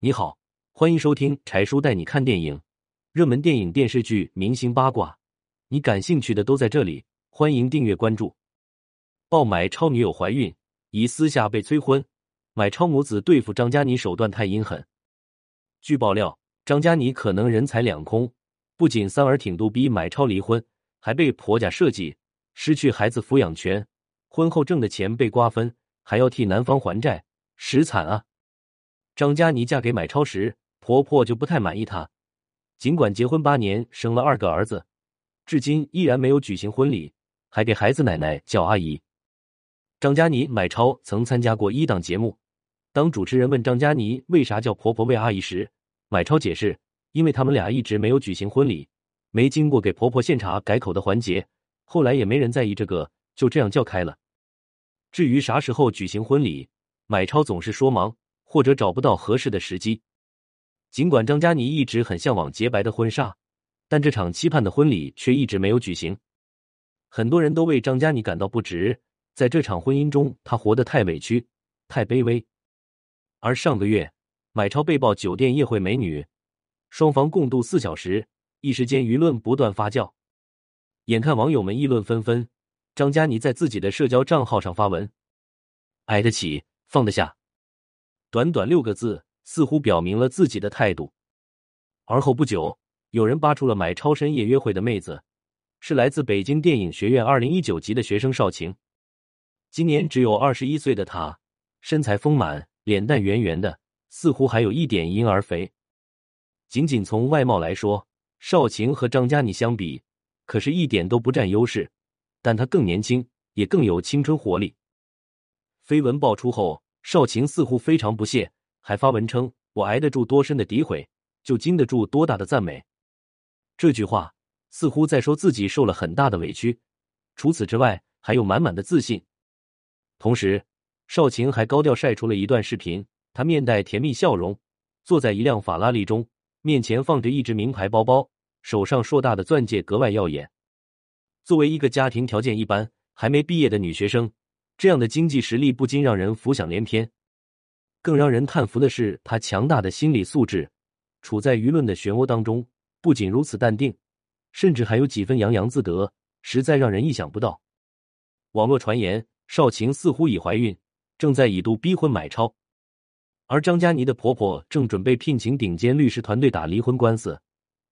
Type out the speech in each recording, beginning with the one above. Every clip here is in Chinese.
你好，欢迎收听柴叔带你看电影，热门电影、电视剧、明星八卦，你感兴趣的都在这里。欢迎订阅关注。爆买超女友怀孕，疑私下被催婚，买超母子对付张嘉倪手段太阴狠。据爆料，张嘉倪可能人财两空，不仅三儿挺肚逼买超离婚，还被婆家设计失去孩子抚养权，婚后挣的钱被瓜分，还要替男方还债，实惨啊！张嘉倪嫁给买超时，婆婆就不太满意她，尽管结婚八年，生了二个儿子，至今依然没有举行婚礼。还给孩子奶奶叫阿姨。张嘉倪、买超曾参加过一档节目，当主持人问张嘉倪为啥叫婆婆为阿姨时，买超解释，因为他们俩一直没有举行婚礼，没经过给婆婆献茶改口的环节，后来也没人在意这个，就这样叫开了。至于啥时候举行婚礼，买超总是说忙或者找不到合适的时机。尽管张嘉倪一直很向往洁白的婚纱，但这场期盼的婚礼却一直没有举行。很多人都为张嘉倪感到不值，在这场婚姻中，她活得太委屈、太卑微。而上个月，买超被曝酒店夜会美女，双方共度四小时，一时间舆论不断发酵。眼看网友们议论纷纷，张嘉倪在自己的社交账号上发文：“挨得起，放得下。”短短六个字，似乎表明了自己的态度。而后不久，有人扒出了买超深夜约会的妹子。是来自北京电影学院二零一九级的学生邵晴，今年只有二十一岁的她，身材丰满，脸蛋圆圆的，似乎还有一点婴儿肥。仅仅从外貌来说，邵晴和张嘉倪相比，可是一点都不占优势。但她更年轻，也更有青春活力。绯闻爆出后，邵晴似乎非常不屑，还发文称：“我挨得住多深的诋毁，就经得住多大的赞美。”这句话。似乎在说自己受了很大的委屈，除此之外还有满满的自信。同时，邵晴还高调晒出了一段视频，她面带甜蜜笑容，坐在一辆法拉利中，面前放着一只名牌包包，手上硕大的钻戒格外耀眼。作为一个家庭条件一般、还没毕业的女学生，这样的经济实力不禁让人浮想联翩。更让人叹服的是她强大的心理素质，处在舆论的漩涡当中，不仅如此淡定。甚至还有几分洋洋自得，实在让人意想不到。网络传言，邵晴似乎已怀孕，正在以度逼婚买超，而张嘉倪的婆婆正准备聘请顶尖律师团队打离婚官司。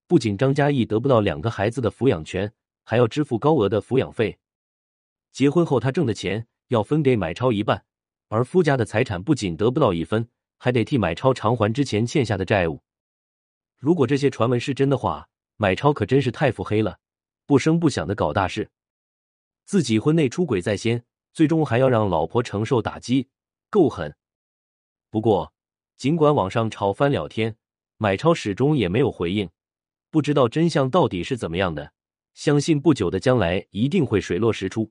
不仅张嘉译得不到两个孩子的抚养权，还要支付高额的抚养费。结婚后，她挣的钱要分给买超一半，而夫家的财产不仅得不到一分，还得替买超偿还之前欠下的债务。如果这些传闻是真的话，买超可真是太腹黑了，不声不响的搞大事，自己婚内出轨在先，最终还要让老婆承受打击，够狠。不过，尽管网上吵翻了天，买超始终也没有回应，不知道真相到底是怎么样的。相信不久的将来一定会水落石出。